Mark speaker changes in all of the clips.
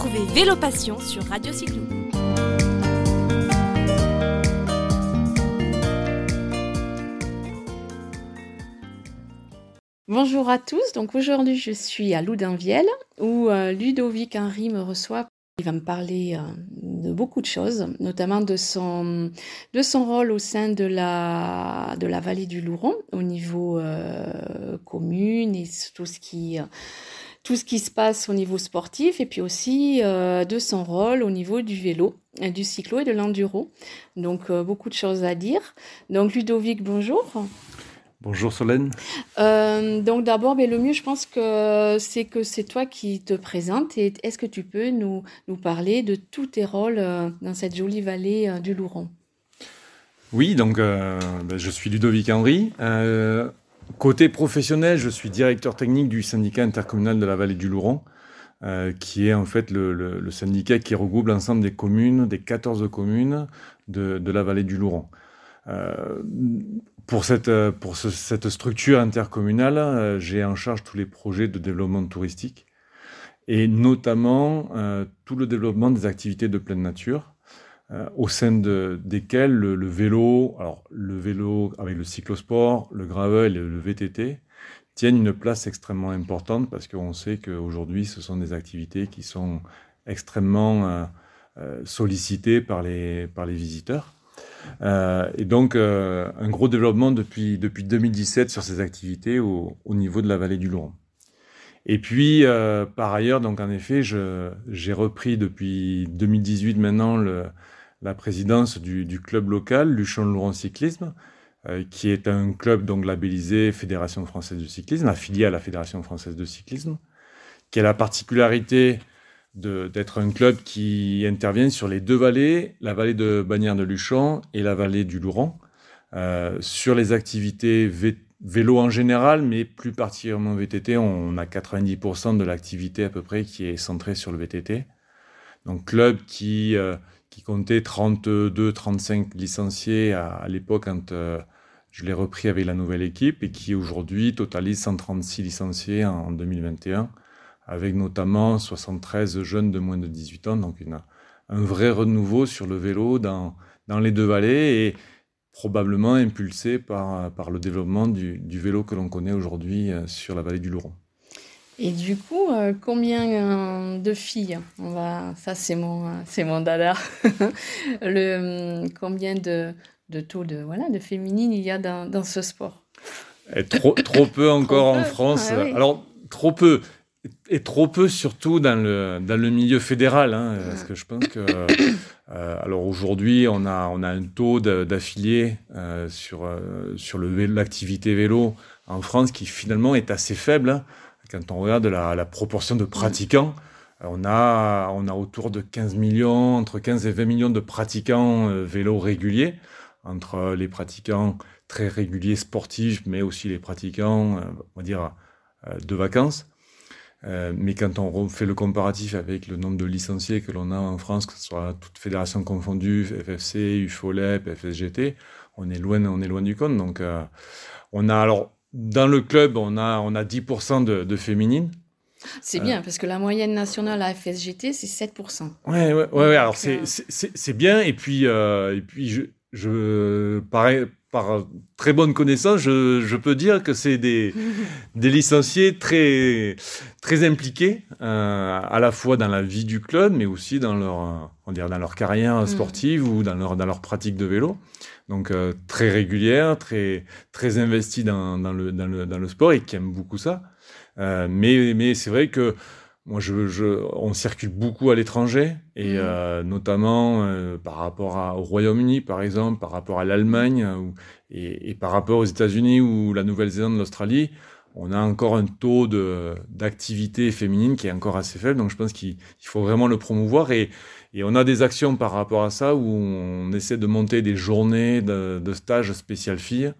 Speaker 1: Retrouvez Vélo Passion sur Radio Cyclo.
Speaker 2: Bonjour à tous, donc aujourd'hui je suis à Loudunvielle où euh, Ludovic Henry me reçoit. Il va me parler euh, de beaucoup de choses, notamment de son, de son rôle au sein de la, de la vallée du Louron au niveau euh, commune et tout ce qui tout ce qui se passe au niveau sportif et puis aussi de son rôle au niveau du vélo, du cyclo et de l'enduro. Donc beaucoup de choses à dire. Donc Ludovic, bonjour.
Speaker 3: Bonjour Solène.
Speaker 2: Euh, donc d'abord, mais le mieux, je pense que c'est que c'est toi qui te présentes. Et est-ce que tu peux nous, nous parler de tous tes rôles euh, dans cette jolie vallée euh, du Louron
Speaker 3: Oui, donc ben, je suis Ludovic Henry. Côté professionnel, je suis directeur technique du syndicat intercommunal de la vallée du Louron. qui est en fait le, syndicat qui regroupe l'ensemble des communes, des 14 communes de, la vallée du Louron. Euh, pour cette, euh, pour cette structure intercommunale, euh, j'ai en charge tous les projets de développement touristique et notamment euh, tout le développement des activités de pleine nature, au sein de, desquelles le, vélo, alors le vélo avec le cyclosport, le gravel et le VTT tiennent une place extrêmement importante parce qu'on sait qu'aujourd'hui ce sont des activités qui sont extrêmement sollicitées par les, par les visiteurs. Euh, et donc, euh, un gros développement depuis, depuis 2017 sur ces activités au, au niveau de la vallée du Louron. Et puis, euh, par ailleurs, donc en effet, j'ai repris depuis 2018 maintenant le, la présidence du, club local, Luchon-Louron Cyclisme, euh, qui est un club donc labellisé Fédération française de cyclisme, affilié à la Fédération française de cyclisme, qui a la particularité d'être un club qui intervient sur les deux vallées, la vallée de Bagnères de Luchon et la vallée du Louron, euh, sur les activités vélo en général, mais plus particulièrement VTT. On a 90% de l'activité à peu près qui est centrée sur le VTT. Donc club qui, euh, qui comptait 32-35 licenciés à, l'époque quand euh, je l'ai repris avec la nouvelle équipe et qui aujourd'hui totalise 136 licenciés en, en 2021 avec notamment 73 jeunes de moins de 18 ans, donc une, un vrai renouveau sur le vélo dans, dans les deux vallées et probablement impulsé par, par le développement du, du vélo que l'on connaît aujourd'hui euh, sur la vallée du Louron.
Speaker 2: Et du coup, euh, combien euh, de filles on va, Ça, c'est mon, c'est mon dada. le, combien de, de taux de, voilà, de féminines il y a dans, dans ce sport?
Speaker 3: Et trop, trop peu encore en France. Ah Alors, trop peu et trop peu surtout dans le, dans le milieu fédéral, hein, parce que je pense que euh, alors aujourd'hui on a on a un taux d'affiliés euh, sur euh, sur le l'activité vélo en France qui finalement est assez faible hein. Quand on regarde la, la proportion de pratiquants. On a, on a autour de 15 millions, entre 15 et 20 millions de pratiquants euh, vélo réguliers, entre les pratiquants très réguliers sportifs, mais aussi les pratiquants, euh, on va dire, euh, de vacances. Euh, mais quand on fait le comparatif avec le nombre de licenciés que l'on a en France, que ce soit toutes fédérations confondues, FFC, UFOLEP, FSGT, on est loin, on est loin du compte. Donc, euh, on a alors dans le club, on a on a 10% de, de féminines.
Speaker 2: C'est bien, euh, parce que la moyenne nationale à FSGT, c'est 7%.
Speaker 3: Ouais, ouais, ouais, alors c'est c'est bien. Et puis, et puis je, je pareil, par très bonne connaissance, je, je peux dire que c'est des, des licenciés très, très impliqués, euh, à la fois dans la vie du club, mais aussi dans leur, on dirait dans leur carrière mm. sportive ou dans leur, dans leur pratique de vélo. Donc euh, très régulière, très, très investis dans, dans, le, dans, le, dans le sport et qui aiment beaucoup ça. Euh, mais mais c'est vrai que moi, je, je, on circule beaucoup à l'étranger, et mmh. euh, notamment euh, par rapport à, au Royaume-Uni, par exemple, par rapport à l'Allemagne, et, et, par rapport aux États-Unis ou la Nouvelle-Zélande, l'Australie, on a encore un taux d'activité féminine qui est encore assez faible. Donc, je pense qu'il faut vraiment le promouvoir. Et, et, on a des actions par rapport à ça où on essaie de monter des journées de, stage spécial filles.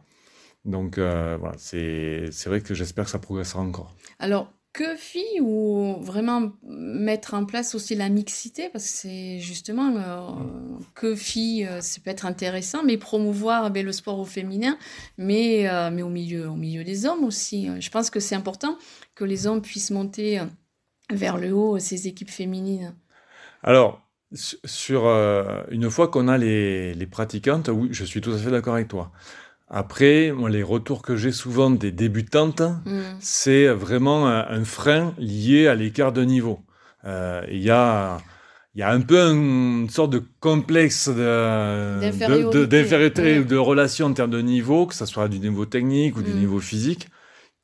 Speaker 3: Donc, euh, voilà, c'est vrai que j'espère que ça progressera encore.
Speaker 2: Alors, que filles ou vraiment mettre en place aussi la mixité? Parce que c'est justement euh, que filles euh, ça peut être intéressant mais promouvoir ben, le sport au féminin mais euh, mais au milieu au milieu des hommes aussi. Je pense que c'est important que les hommes puissent monter vers le haut ces équipes féminines.
Speaker 3: Alors, sur euh, une fois qu'on a les, les, pratiquantes, oui, je suis tout à fait d'accord avec toi. Après, moi, les retours que j'ai souvent des débutantes, mm. c'est vraiment un, frein lié à l'écart de niveau. Euh, il y a il y a un peu une sorte de complexe d'infériorité de, ou de relation en termes de niveau, que ce soit du niveau technique ou du mm. niveau physique,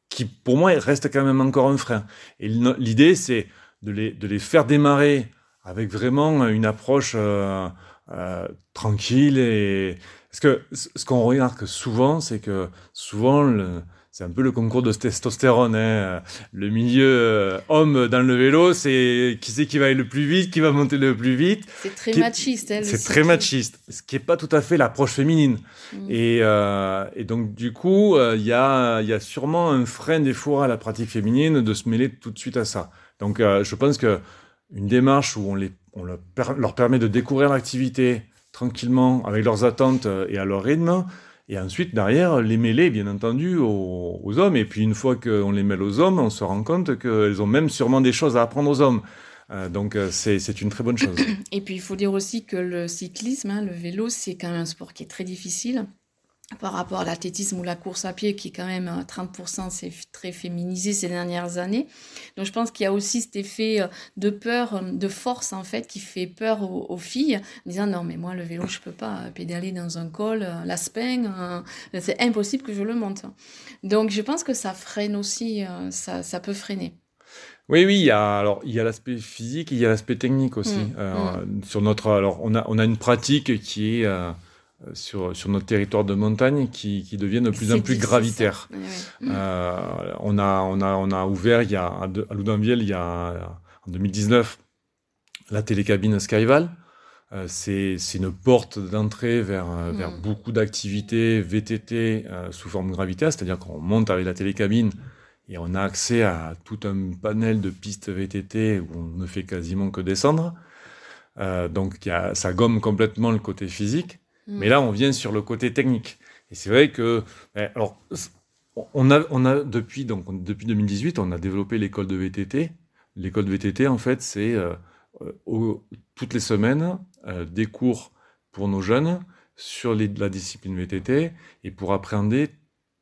Speaker 3: qui pour moi reste quand même encore un frein. Et l'idée, c'est de les, de les faire démarrer avec vraiment une approche euh, euh, tranquille et parce que ce qu'on remarque souvent, c'est que souvent le, c'est un peu le concours de testostérone. Hein. Le milieu euh, homme dans le vélo, c'est qui c'est qui va aller le plus vite, qui va monter le plus vite.
Speaker 2: C'est très machiste. Hein,
Speaker 3: c'est très machiste, ce qui n'est pas tout à fait l'approche féminine. Mm. Et, euh, et, donc du coup, euh, il y, a, y, a, sûrement un frein des fours à la pratique féminine de se mêler tout de suite à ça. Donc je pense que une démarche où on, les, on leur permet de découvrir l'activité tranquillement avec leurs attentes et à leur rythme et ensuite, derrière, les mêler, bien entendu, aux, hommes. Et puis, une fois qu'on les mêle aux hommes, on se rend compte qu'elles ont même sûrement des choses à apprendre aux hommes. Euh, donc, euh, c'est une très bonne chose.
Speaker 2: Et puis, il faut dire aussi que le cyclisme, hein, le vélo, c'est quand même un sport qui est très difficile par rapport à l'athlétisme ou la course à pied, qui est quand même 30%, c'est très féminisé ces dernières années. Donc je pense qu'il y a aussi cet effet euh, de peur, euh, de force en fait, qui fait peur aux, filles, en disant non mais moi le vélo je peux pas pédaler dans un col, euh, l'aspen, c'est impossible que je le monte. Donc je pense que ça freine aussi, ça, ça peut freiner.
Speaker 3: Oui, oui, il y a alors il y a l'aspect physique, il y a l'aspect technique aussi. Mmh, mmh. Sur notre alors on a on a une pratique qui est euh, sur, sur notre territoire de montagne qui, qui deviennent de plus en plus gravitaires. Euh, on, a, on, a, on a ouvert il y a, à Loudainville il y a, en 2019 la télécabine Skyval. Euh, c'est une porte d'entrée vers, vers mm. beaucoup d'activités VTT sous forme gravitaire, c'est-à-dire qu'on monte avec la télécabine et on a accès à tout un panel de pistes VTT où on ne fait quasiment que descendre. donc y a, ça gomme complètement le côté physique. Mm. Mais là, on vient sur le côté technique. Et c'est vrai que, ben, alors, on a, on a depuis, donc, depuis 2018, on a développé l'école de VTT. L'école de VTT, en fait, c'est euh, toutes les semaines euh, des cours pour nos jeunes sur la discipline VTT et pour appréhender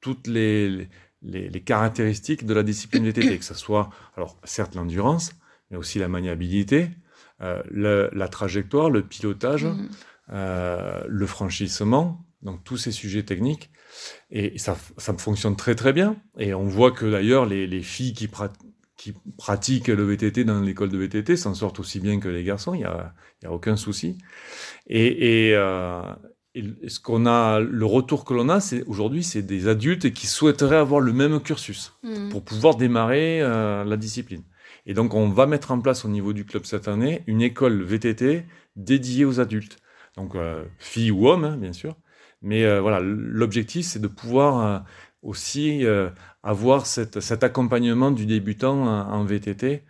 Speaker 3: toutes les, les, les, caractéristiques de la discipline VTT, que ce soit, alors, certes, l'endurance, mais aussi la maniabilité, euh, la trajectoire, le pilotage. Mm. Euh, le franchissement, donc tous ces sujets techniques. Et ça, ça fonctionne très très bien. Et on voit que d'ailleurs les, les, filles qui, qui, pratiquent le VTT dans l'école de VTT s'en sortent aussi bien que les garçons, il n'y a, y a, aucun souci. Et, et, euh, ce qu'on a, le retour que l'on a, c'est aujourd'hui, c'est des adultes qui souhaiteraient avoir le même cursus mmh. pour pouvoir démarrer euh, la discipline. Et donc, on va mettre en place au niveau du club cette année une école VTT dédiée aux adultes donc euh, fille ou homme, hein, bien sûr. Mais euh, voilà, l'objectif, c'est de pouvoir euh, aussi avoir cet accompagnement du débutant en, VTT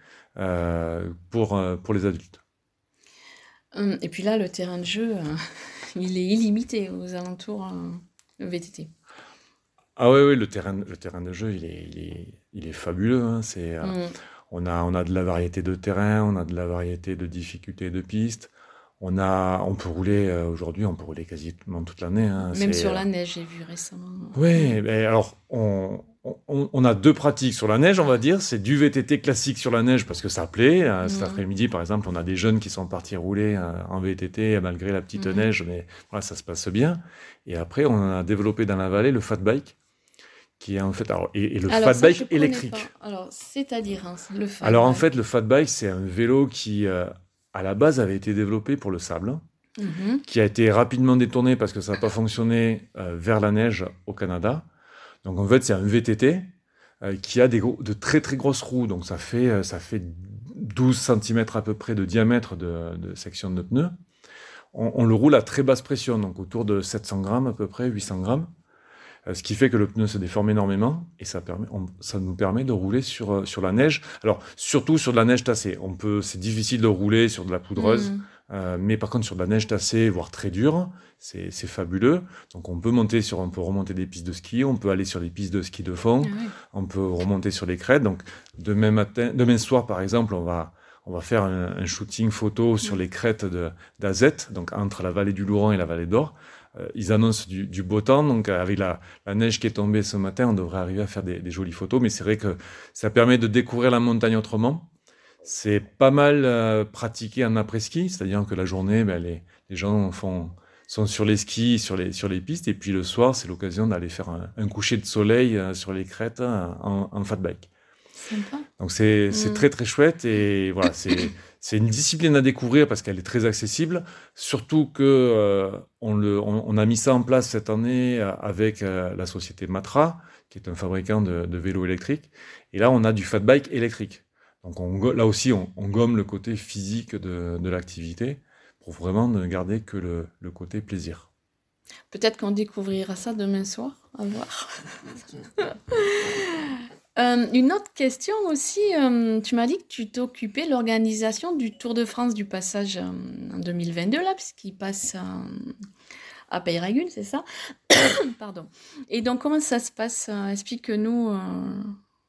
Speaker 3: pour, pour les adultes.
Speaker 2: Hum, et puis là, le terrain de jeu, il est illimité aux alentours de VTT.
Speaker 3: Ah oui, oui, le terrain, le terrain de jeu, il est, il est, il est fabuleux. Hein. C'est, hum. on, a, on a de la variété de terrain, on a de la variété de difficultés de pistes. On, a, on peut rouler euh, aujourd'hui, on peut rouler quasiment toute l'année. Hein,
Speaker 2: Même sur la neige, j'ai vu récemment.
Speaker 3: Oui, mais alors on, on, a deux pratiques sur la neige, on va dire. C'est du VTT classique sur la neige parce que ça plaît. Euh, cet après-midi, par exemple, on a des jeunes qui sont partis rouler euh, en VTT malgré la petite mhm. neige, mais voilà, ça se passe bien. Et après, on a développé dans la vallée le fat bike qui est en fait alors, et, le fat bike électrique.
Speaker 2: Alors, c'est-à-dire hein, le fat
Speaker 3: Alors en fait, le fat bike, c'est un vélo qui à la base avait été développé pour le sable, mhm. qui a été rapidement détourné parce que ça n'a pas fonctionné euh, vers la neige au Canada. Donc en fait, c'est un VTT euh, qui a des de très très grosses roues. Donc ça fait, euh, ça fait 12 cm à peu près de diamètre de, section de pneu. On, on, le roule à très basse pression, donc autour de 700 grammes à peu près, 800 grammes. Euh, ce qui fait que le pneu se déforme énormément et ça, permet, ça nous permet de rouler sur, euh, sur la neige. Alors, surtout sur de la neige tassée. On peut, c'est difficile de rouler sur de la poudreuse, mm. euh, mais par contre, sur de la neige tassée, voire très dure, c'est, c'est fabuleux. Donc, on peut monter sur, on peut remonter des pistes de ski, on peut aller sur des pistes de ski de fond, ah on peut remonter sur les crêtes. Donc, demain matin, demain soir, par exemple, on va, on va faire un, shooting photo sur les crêtes d'Azette, donc entre la vallée du Louron et la vallée d'Or. Euh, ils annoncent du, beau temps, donc avec la, neige qui est tombée ce matin, on devrait arriver à faire des, jolies photos. Mais c'est vrai que ça permet de découvrir la montagne autrement. C'est pas mal euh, pratiqué en après-ski, c'est-à-dire que la journée, ben, les, gens font, sont sur les skis, sur les, sur les pistes, et puis le soir, c'est l'occasion d'aller faire un, coucher de soleil euh, sur les crêtes en, en fat bike. Donc c'est mm. très très chouette et voilà, c'est une discipline à découvrir parce qu'elle est très accessible. Surtout que euh, on, le, on, a mis ça en place cette année euh, avec euh, la société Matra, qui est un fabricant de, vélos électriques. Et là, on a du fat bike électrique. Donc on, là aussi, on, gomme le côté physique de, de l'activité pour vraiment ne garder que le, le côté plaisir.
Speaker 2: Peut-être qu'on découvrira ça demain soir, à voir. Euh, une autre question aussi, euh, tu m'as dit que tu t'occupais de l'organisation du Tour de France du passage euh, en 2022, là, puisqu'il passe à Peyragunes, c'est ça? Pardon. Et donc, comment ça se passe? Explique-nous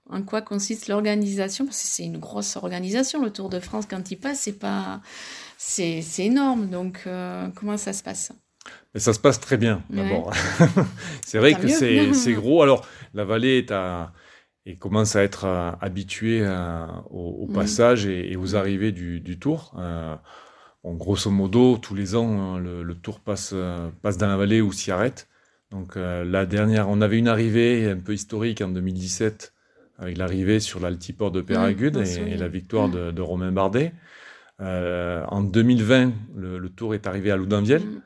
Speaker 2: en quoi consiste l'organisation, parce que c'est une grosse organisation, le Tour de France, quand il passe, c'est pas... C'est énorme, donc comment ça se passe?
Speaker 3: Mais ça se passe très bien, d'abord. c'est vrai que c'est gros. Alors, la vallée est à et commence à être euh, habitué euh, au, passage et, aux arrivées du, tour. Euh, grosso modo, tous les ans, hein, le, tour passe, passe dans la vallée ou s'y arrête. Donc la dernière, on avait une arrivée un peu historique en 2017 avec l'arrivée sur l'altiport de Péragude et, la victoire de, Romain Bardet. en 2020, le, tour est arrivé à Loudainvielle. Mm.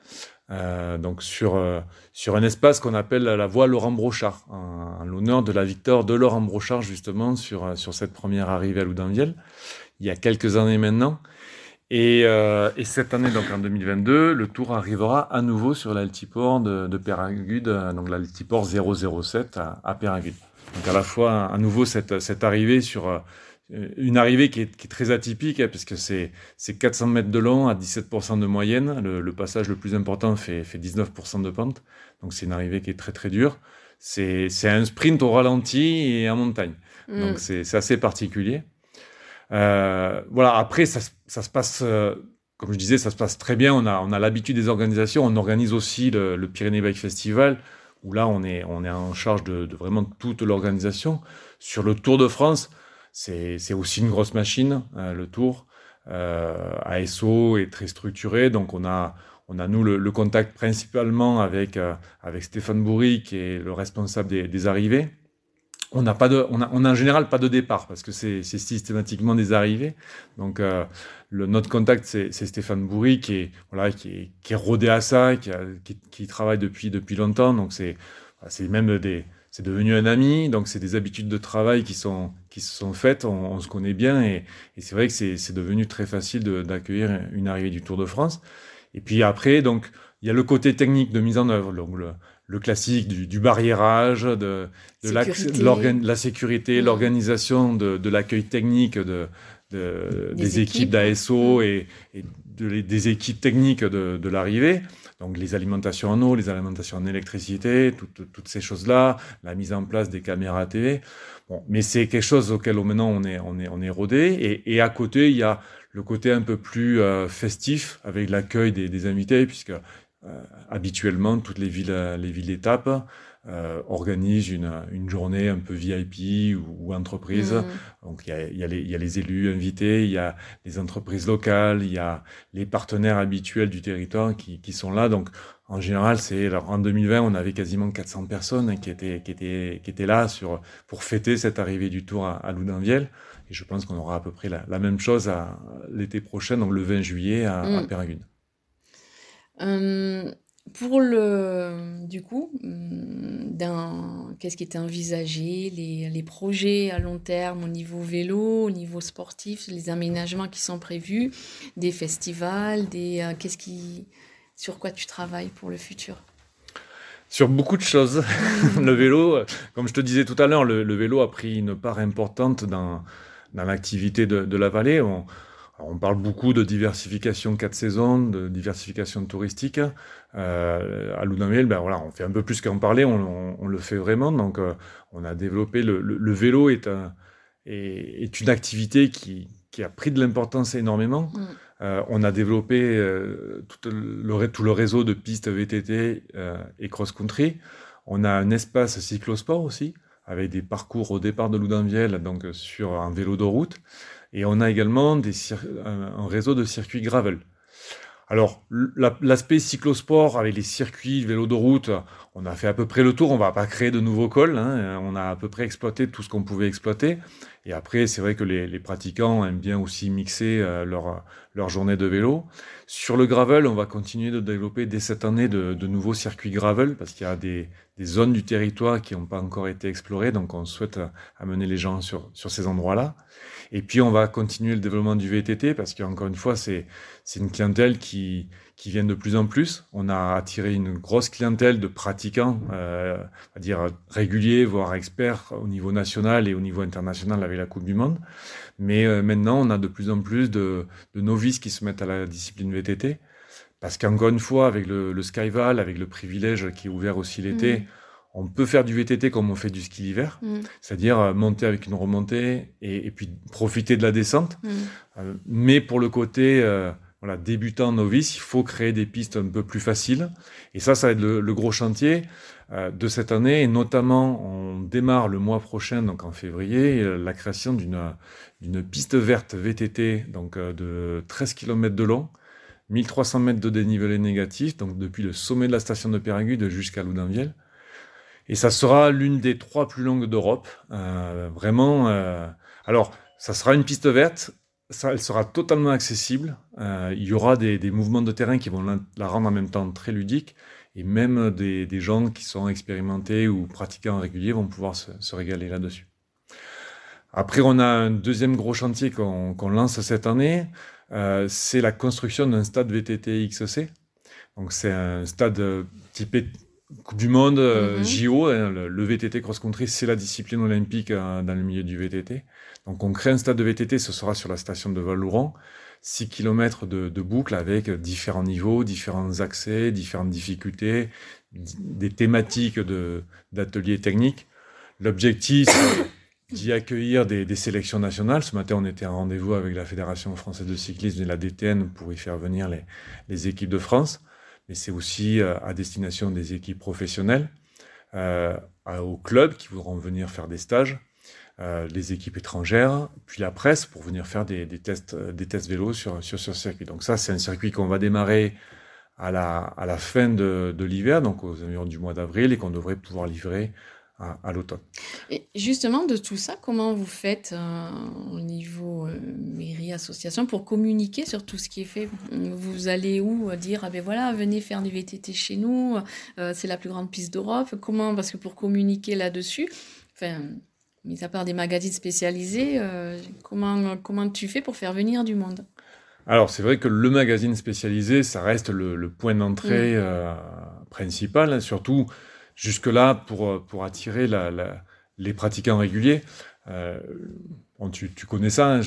Speaker 3: Euh, donc sur, euh, sur un espace qu'on appelle la voie Laurent Brochard, en, l'honneur de la victoire de Laurent Brochard justement sur, euh, sur cette première arrivée à Loudainvielle, il y a quelques années maintenant. Et, et, cette année, donc en 2022, le tour arrivera à nouveau sur l'altiport de, de Péragude, donc l'altiport 007 à, à Péragude. Donc à la fois à nouveau cette, cette arrivée sur euh, une arrivée qui est, très atypique, hein, parce que c'est 400 mètres de long à 17% de moyenne. Le, passage le plus important fait, fait 19% de pente. Donc c'est une arrivée qui est très très dure. C'est un sprint au ralenti et en montagne. Mm. Donc c'est assez particulier. Euh, voilà, après, ça, ça se passe, euh, comme je disais, ça se passe très bien. On a, on a l'habitude des organisations. On organise aussi le, le Pyrénées Bike Festival, où là, on est, on est en charge de, de vraiment toute l'organisation. Sur le Tour de France, c'est aussi une grosse machine, euh, le tour. Euh, ASO est très structuré, donc on a, on a nous le, contact principalement avec, euh, avec Stéphane Bourri, qui est le responsable des, arrivées. On n'a pas on a, en général pas de départ parce que c'est systématiquement des arrivées. Donc notre contact c'est Stéphane Bourri qui est voilà qui est, rodé à ça, qui, qui, qui, travaille depuis depuis longtemps. Donc c'est c'est même des c'est devenu un ami, donc c'est des habitudes de travail qui sont qui se sont faites, on, se connaît bien et, et c'est vrai que c'est devenu très facile d'accueillir une arrivée du Tour de France. Et puis après, donc il y a le côté technique de mise en œuvre, donc le, le classique du, du, barriérage, de, de la, sécurité, l'organisation de, de l'accueil technique de, des, équipes, d'ASO et, et des équipes techniques de, l'arrivée. Donc les alimentations en eau, les alimentations en électricité, toutes ces choses-là, la mise en place des caméras TV. Bon, mais c'est quelque chose auquel maintenant on est, on est, on est rodé. Et, à côté, il y a le côté un peu plus euh, festif avec l'accueil des, invités, puisque habituellement toutes les villes, les villes d'étape euh, organise une, une, journée un peu VIP ou, entreprise. Mm. Donc il y, a, y, y a les élus invités, il y a les entreprises locales, il y a les partenaires habituels du territoire qui, qui sont là. Donc en général, c'est en 2020, on avait quasiment 400 personnes qui étaient, qui étaient, qui étaient là sur, pour fêter cette arrivée du Tour à, à Loudainvielle. Et je pense qu'on aura à peu près la, la même chose l'été prochain, donc le 20 juillet à, à mm.
Speaker 2: Euh, pour le, du coup, hum, qu'est-ce qui était envisagé, les, les, projets à long terme au niveau vélo, au niveau sportif, les aménagements qui sont prévus, des festivals, des, euh, qu'est-ce qui, sur quoi tu travailles pour le futur?
Speaker 3: Sur beaucoup de choses. le vélo, comme je te disais tout à l'heure, le, vélo a pris une part importante dans, dans l'activité de, de, la vallée. On, on parle beaucoup de diversification quatre saisons, de diversification touristique. Euh, à Loudunville, ben voilà, on fait un peu plus qu'en parler, on, le fait vraiment. Donc, euh, on a développé le, vélo est, un, est, une activité qui, qui a pris de l'importance énormément.
Speaker 2: Mm.
Speaker 3: Euh, on a développé tout, le, tout, le, réseau de pistes VTT et cross-country. On a un espace cyclosport aussi, avec des parcours au départ de Loudainvielle, donc sur un vélo de route. Et on a également un, réseau de circuits gravel. Alors, l'aspect cyclosport avec les circuits, vélo de route, on a fait à peu près le tour. On va pas créer de nouveaux cols. Hein. On a à peu près exploité tout ce qu'on pouvait exploiter. Et après, c'est vrai que les, pratiquants aiment bien aussi mixer euh, leur, journée de vélo. Sur le gravel, on va continuer de développer dès cette année de, nouveaux circuits gravel parce qu'il y a des, zones du territoire qui n'ont pas encore été explorées. Donc, on souhaite euh, amener les gens sur, sur ces endroits-là. Et puis, on va continuer le développement du VTT parce qu'encore une fois, c'est une clientèle qui, qui vient de plus en plus. On a attiré une grosse clientèle de pratiquants, euh, à dire réguliers, voire experts au niveau national et au niveau international avec la Coupe du Monde. Mais euh, maintenant, on a de plus en plus de, novices qui se mettent à la discipline VTT. Parce qu'encore une fois, avec le, Skyval, avec le privilège qui est ouvert aussi l'été, mmh on peut faire du VTT comme on fait du ski l'hiver, mm. c'est-à-dire euh, monter avec une remontée et, puis profiter de la descente. Mm. Euh, mais pour le côté euh, voilà, débutant, novice, il faut créer des pistes un peu plus faciles. Et ça, ça va être le, gros chantier de cette année. Et notamment, on démarre le mois prochain, donc en février, la création d'une piste verte VTT donc, de 13 km de long. 1300 mètres de dénivelé négatif, donc depuis le sommet de la station de Péragude jusqu'à Loudainvielle. Et ça sera l'une des trois plus longues d'Europe. Euh, vraiment. Euh, alors, ça sera une piste verte. Ça, elle sera totalement accessible. Euh, il y aura des, mouvements de terrain qui vont la, rendre en même temps très ludique. Et même des, gens qui sont expérimentés ou pratiquants réguliers vont pouvoir se, régaler là-dessus. Après, on a un deuxième gros chantier qu'on lance cette année. Euh, c'est la construction d'un stade VTT XC. Donc, c'est un stade typé Coupe du Monde, euh, mhm. JO, hein, le, VTT cross-country, c'est la discipline olympique euh, dans le milieu du VTT. Donc on crée un stade de VTT, ce sera sur la station de Val-Louron, 6 km de, de, boucle avec différents niveaux, différents accès, différentes difficultés, des thématiques d'ateliers techniques. L'objectif, c'est d'y accueillir des, des, sélections nationales. Ce matin, on était en rendez-vous avec la Fédération française de cyclisme et la DTN pour y faire venir les, les équipes de France mais c'est aussi euh, à destination des équipes professionnelles, euh, aux clubs qui voudront venir faire des stages, euh, les équipes étrangères, puis la presse pour venir faire des, tests, des tests vélo sur, sur ce circuit. Donc ça, c'est un circuit qu'on va démarrer à la, à la fin de, de l'hiver, donc aux environs du mois d'avril, et qu'on devrait pouvoir livrer à, l'automne.
Speaker 2: Et justement, de tout ça, comment vous faites euh, au niveau euh, mairie, association, pour communiquer sur tout ce qui est fait? Vous allez où euh, dire, ah ben voilà, venez faire du VTT chez nous, c'est la plus grande piste d'Europe Comment Parce que pour communiquer là-dessus, enfin, mis à part des magazines spécialisés, comment, comment tu fais pour faire venir du monde?
Speaker 3: Alors, c'est vrai que le magazine spécialisé, ça reste le, point d'entrée mmh. principal, hein, surtout jusque-là pour, euh, pour attirer la, les pratiquants réguliers. Euh, tu, tu, connais ça, hein,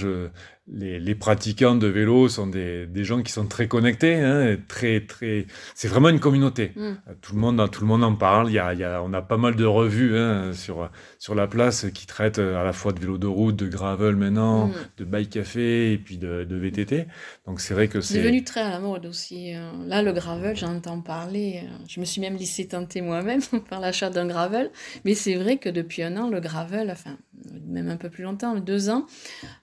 Speaker 3: les, les, pratiquants de vélo sont des, des gens qui sont très connectés, hein, très très. C'est vraiment une communauté. Mm. Tout le monde, tout le monde en parle. Il y a, il y a, on a pas mal de revues hein, sur sur la place qui traitent à la fois de vélo de route, de gravel maintenant, mm. de bike café et puis de, de VTT. Donc c'est vrai que c'est
Speaker 2: devenu très à la mode aussi. Euh. Là, le gravel, j'entends parler. Euh. Je me suis même laissé tenter moi-même par l'achat d'un gravel. Mais c'est vrai que depuis un an, le gravel, enfin même un peu plus longtemps, deux ans,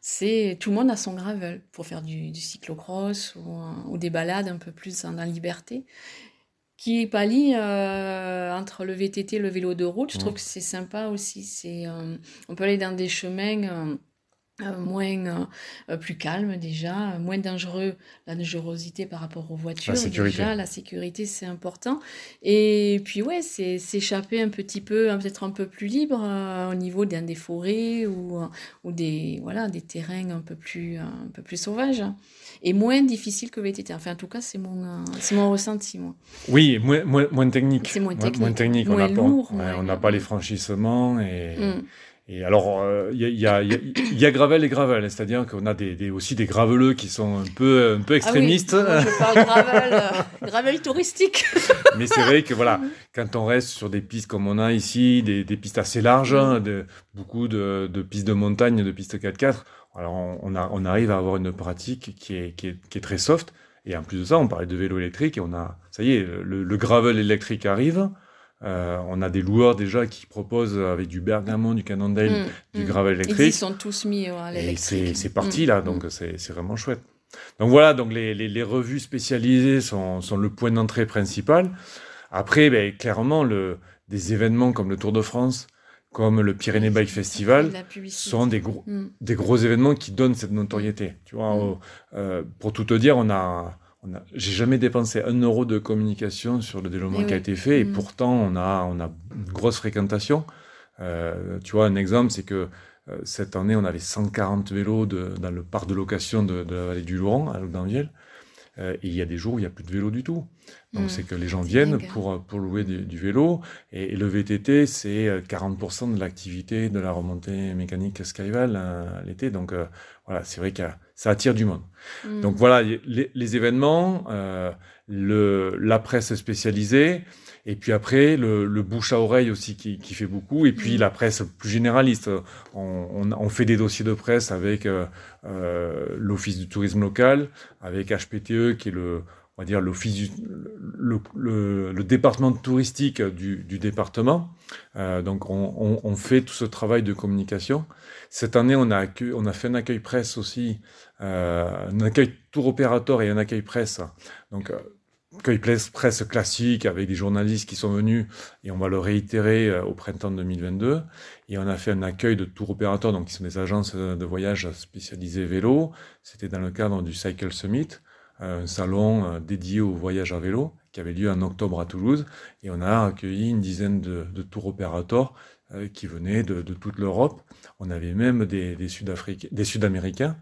Speaker 2: c'est tout le monde a son gravel pour faire du, cyclocross ou, des balades un peu plus la liberté qui pallie euh, entre le VTT et le vélo de route. Je trouve que c'est sympa aussi. C'est, euh, on peut aller dans des chemins euh, euh, moins euh, euh, plus calme déjà, moins dangereux, la dangerosité par rapport aux voitures la sécurité. déjà, la sécurité c'est important. Et puis ouais, c'est s'échapper un petit peu, hein, peut-être un peu plus libre au niveau des, des forêts ou, ou des voilà des terrains un peu plus un peu plus sauvages et moins difficile que VTT. Enfin en tout cas c'est mon c'est mon ressenti moi.
Speaker 3: Oui, moins moins, moins technique.
Speaker 2: C'est moins technique.
Speaker 3: Moins, technique.
Speaker 2: Moins
Speaker 3: on n'a pas, on n'a pas les franchissements et. Mm. Et alors, il y, a, y, a, Gravel et Gravel, c'est-à-dire qu'on a des, aussi des graveleux qui sont un peu, un peu extrémistes.
Speaker 2: Ah oui, je parle Gravel, Gravel touristique.
Speaker 3: Mais c'est vrai que voilà, quand on reste sur des pistes comme on a ici, des, des pistes assez larges, hein, de, beaucoup de, de, pistes de montagne, de pistes 4x4, alors on, a, on, arrive à avoir une pratique qui est, qui est, qui est très soft. Et en plus de ça, on parlait de vélo électrique et on a, ça y est, le, le gravel électrique arrive. Euh, on a des loueurs déjà qui proposent avec du Bergamo, du Cannondale, mm, du mm. gravel électrique. Ils
Speaker 2: sont tous mis à l'électrique.
Speaker 3: c'est parti là, mm, donc c'est vraiment chouette. Donc voilà, donc les, les, revues spécialisées sont, sont, le point d'entrée principal. Après, ben, clairement, le, des événements comme le Tour de France, comme le Pyrénées Bike Festival, sont des gros, des gros événements qui donnent cette notoriété. Tu vois, euh, pour tout te dire, on a j'ai jamais dépensé un euro de communication sur le développement qui a été fait, et mm. pourtant on a, on a une grosse fréquentation. Euh, tu vois, un exemple, c'est que euh, cette année, on avait 140 vélos de, dans le parc de location de, la vallée du Laurent, à Laudanviel. Euh, et il y a des jours où il n'y a plus de vélo du tout. Donc mm. c'est que les gens viennent pour, pour louer du, vélo. Et, le VTT, c'est 40% de l'activité de la remontée mécanique Skyval l'été. Donc voilà, c'est vrai que ça attire du monde. Mm. Donc voilà, les, événements, euh, le, la presse spécialisée, et puis après le, bouche à oreille aussi qui, qui fait beaucoup, et puis mm. la presse plus généraliste. On, on, fait des dossiers de presse avec euh, euh, l'Office du tourisme local, avec HPTE qui est le on va dire l'office le, département touristique du, département. Euh, donc on, fait tout ce travail de communication. Cette année, on a, fait un accueil presse aussi, euh, un accueil tour opérateur et un accueil presse. Donc euh, accueil presse classique avec des journalistes qui sont venus et on va le réitérer au printemps 2022. Et on a fait un accueil de tour opérateurs, donc qui sont des agences de voyage spécialisées vélo. C'était dans le cadre du Cycle Summit un salon euh, dédié au voyage à vélo qui avait lieu en octobre à Toulouse. Et on a accueilli une dizaine de, de tours opérateurs euh, qui venaient de, de toute l'Europe. On avait même des, des Sud-Américains.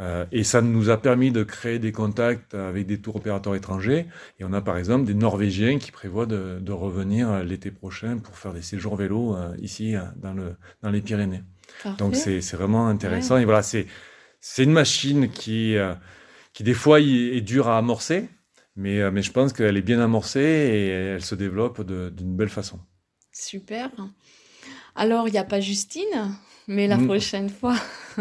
Speaker 3: Euh, et ça nous a permis de créer des contacts avec des tours opérateurs étrangers. Et on a par exemple des Norvégiens qui prévoient de, de revenir l'été prochain pour faire des séjours vélo euh, ici dans, le, dans les Pyrénées. Donc c'est vraiment intéressant. Et voilà, c'est une machine qui qui des fois est dure à amorcer, mais, euh, mais je pense qu'elle est bien amorcée et elle se développe d'une belle façon.
Speaker 2: Super. Alors, il n'y a pas Justine, mais la mm. prochaine fois,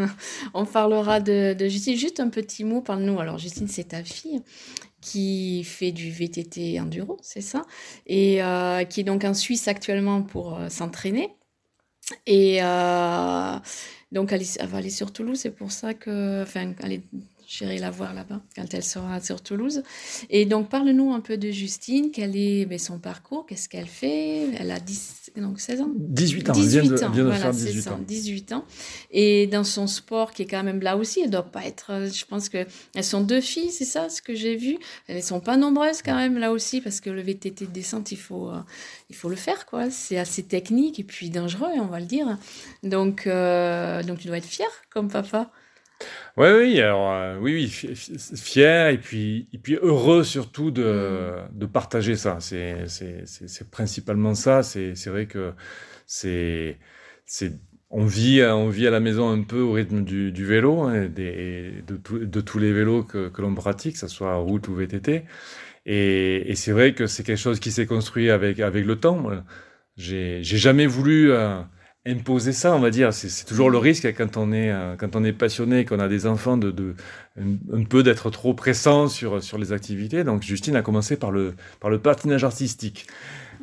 Speaker 2: on parlera de, Justine. Juste un petit mot, parle-nous. Alors, Justine, c'est ta fille qui fait du VTT enduro, c'est ça? Et euh, qui est donc en Suisse actuellement pour euh, s'entraîner. Et donc, elle, elle, va aller sur Toulouse, c'est pour ça que. Enfin, elle est J'irai la voir là-bas quand elle sera sur Toulouse. Et donc, parle-nous un peu de Justine. Quel est ben, son parcours? Qu'est-ce qu'elle fait? Elle a 10, donc 16 ans?
Speaker 3: 18 ans.
Speaker 2: 18 ans. voilà, 18 ans. 18 ans. Et dans son sport, qui est quand même là aussi, elle doit pas être. Euh, je pense que elles sont deux filles, c'est ça, ce que j'ai vu? Elles sont pas nombreuses quand même là aussi, parce que le VTT de descente, il faut, euh, il faut le faire, quoi. C'est assez technique et puis dangereux, on va le dire. Donc, euh, donc tu dois être fier comme papa.
Speaker 3: Ouais, oui, alors euh, oui, oui, fier et puis, et puis heureux surtout de, mm. de partager ça. C'est, c'est, c'est, principalement ça. C'est, c'est vrai que c'est, c'est, on vit, on vit à la maison un peu au rythme du, du vélo, hein, des, de, de tous les vélos que, que l'on pratique, que ce soit route ou VTT. Et, et c'est vrai que c'est quelque chose qui s'est construit avec, avec le temps. J'ai, j'ai jamais voulu euh, imposer ça, on va dire. C'est toujours le risque quand on est, euh, quand on passionné, qu'on a des enfants, de, un, peu d'être trop pressant sur, les activités. Donc Justine a commencé par le, par le patinage artistique.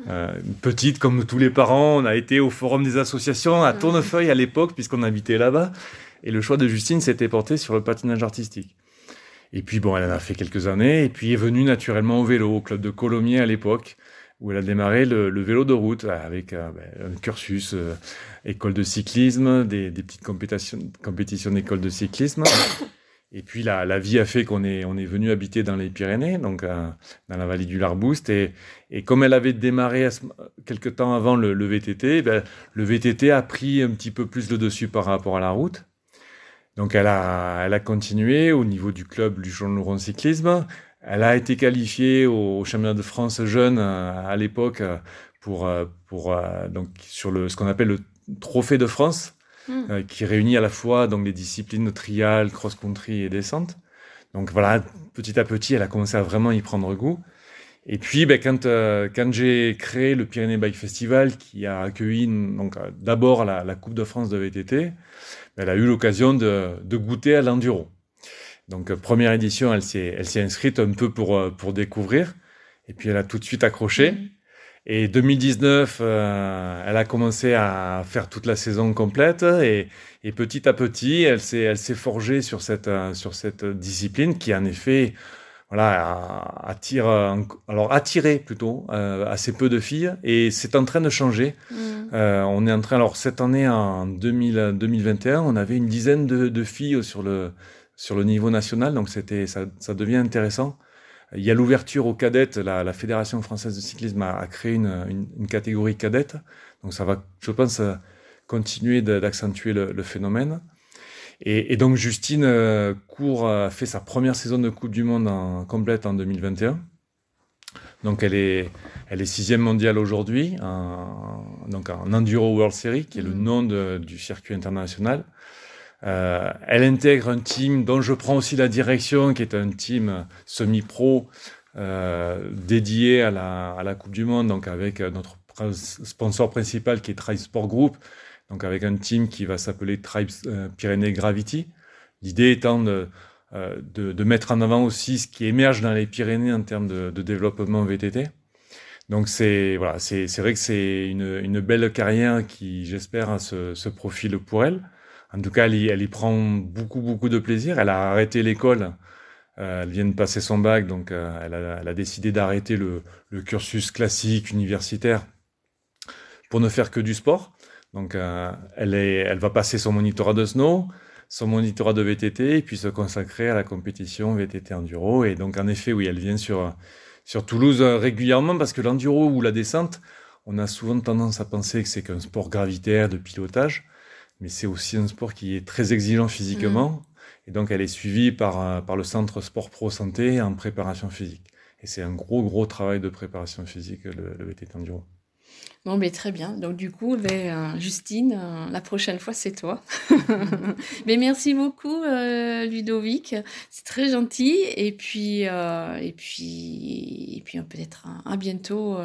Speaker 3: Euh, petite, comme tous les parents, on a été au forum des associations à Tournefeuille à l'époque, puisqu'on habitait là-bas. Et le choix de Justine s'était porté sur le patinage artistique. Et puis bon, elle en a fait quelques années, et puis est venue naturellement au vélo, au club de Colomiers à l'époque où elle a démarré le, vélo de route avec euh, ben, un cursus euh, école de cyclisme, des, petites compétitions, compétitions d'école de cyclisme. Et puis la, la vie a fait qu'on est, on est venu habiter dans les Pyrénées, donc euh, dans la vallée du Larboust. Et, comme elle avait démarré quelques temps avant le, VTT, ben, le VTT a pris un petit peu plus le dessus par rapport à la route. Donc elle a, elle a continué au niveau du club Luchon-Louron Cyclisme. Elle a été qualifiée au, championnat de France jeune euh, à l'époque euh, pour, euh, pour donc sur le, ce qu'on appelle le trophée de France. hmm. qui réunit à la fois donc les disciplines trial, cross-country et descente. Donc voilà, petit à petit, elle a commencé à vraiment y prendre goût. Et puis, ben, quand, euh, quand j'ai créé le Pyrénées Bike Festival, qui a accueilli donc d'abord la, la, Coupe de France de VTT, ben, elle a eu l'occasion de, de, goûter à l'enduro. Donc, euh, première édition, elle s'est, elle s'est inscrite un peu pour, pour découvrir. Et puis, elle a tout de suite accroché. Mmh. Et 2019, euh, elle a commencé à faire toute la saison complète et, et petit à petit, elle s'est, elle s'est forgée sur cette, euh, sur cette discipline qui, en effet, voilà, attire, alors attirer plutôt euh, assez peu de filles et c'est en train de changer. Euh, on est en train, alors cette année en 2000, 2021, on avait une dizaine de, de, filles sur le, sur le niveau national, donc c'était, ça, ça devient intéressant. Il y a l'ouverture aux cadettes. La, la, Fédération française de cyclisme a, a créé une, une, catégorie cadette. Donc ça va, je pense, continuer d'accentuer le, le, phénomène. Et, et donc Justine euh, court, a fait sa première saison de Coupe du Monde en, complète en 2021. Donc elle est, elle est sixième mondiale aujourd'hui, en, donc en Enduro World Series, qui est le mmh. nom de, du circuit international. Euh, elle intègre un team dont je prends aussi la direction, qui est un team semi-pro euh, dédié à la, à la, Coupe du Monde, donc avec notre sponsor principal qui est Tribe Sport Group, donc avec un team qui va s'appeler Tribe euh, Pyrénées Gravity. L'idée étant de, euh, de, de, mettre en avant aussi ce qui émerge dans les Pyrénées en termes de, de développement VTT. Donc c'est voilà, c'est vrai que c'est une, une, belle carrière qui, j'espère, se, se profile pour elle. En tout cas, elle y, prend beaucoup, beaucoup de plaisir. Elle a arrêté l'école. Euh, elle vient de passer son bac, donc euh, elle, a, décidé d'arrêter le, cursus classique universitaire pour ne faire que du sport. Donc, euh, elle va passer son monitorat de snow, son monitorat de VTT, et puis se consacrer à la compétition VTT enduro. Et donc, en effet, oui, elle vient sur, sur Toulouse régulièrement parce que l'enduro ou la descente, on a souvent tendance à penser que c'est qu'un sport gravitaire de pilotage mais c'est aussi un sport qui est très exigeant physiquement. Mmh. Et donc, elle est suivie par, euh, par le Centre Sport Pro Santé en préparation physique. Et c'est un gros, gros travail de préparation physique, le, le VTT Enduro.
Speaker 2: Bon, mais très bien. Donc, du coup, mais, euh, Justine, euh, la prochaine fois, c'est toi. mais merci beaucoup, euh, Ludovic. C'est très gentil. Et puis, et puis, et puis peut-être à, bientôt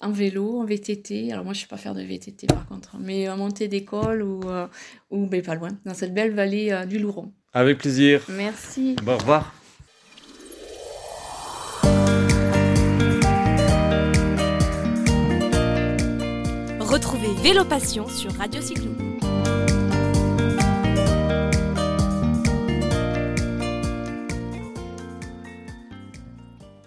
Speaker 2: en vélo, en VTT. Alors moi, je ne sais pas faire de VTT par contre, mais en montée d'école ou, euh, ou ben, pas loin, dans cette belle vallée euh, du Louron.
Speaker 3: Avec plaisir.
Speaker 2: Merci.
Speaker 3: Bon, au revoir.
Speaker 1: Retrouvez Vélo Passion sur Radio Cyclo.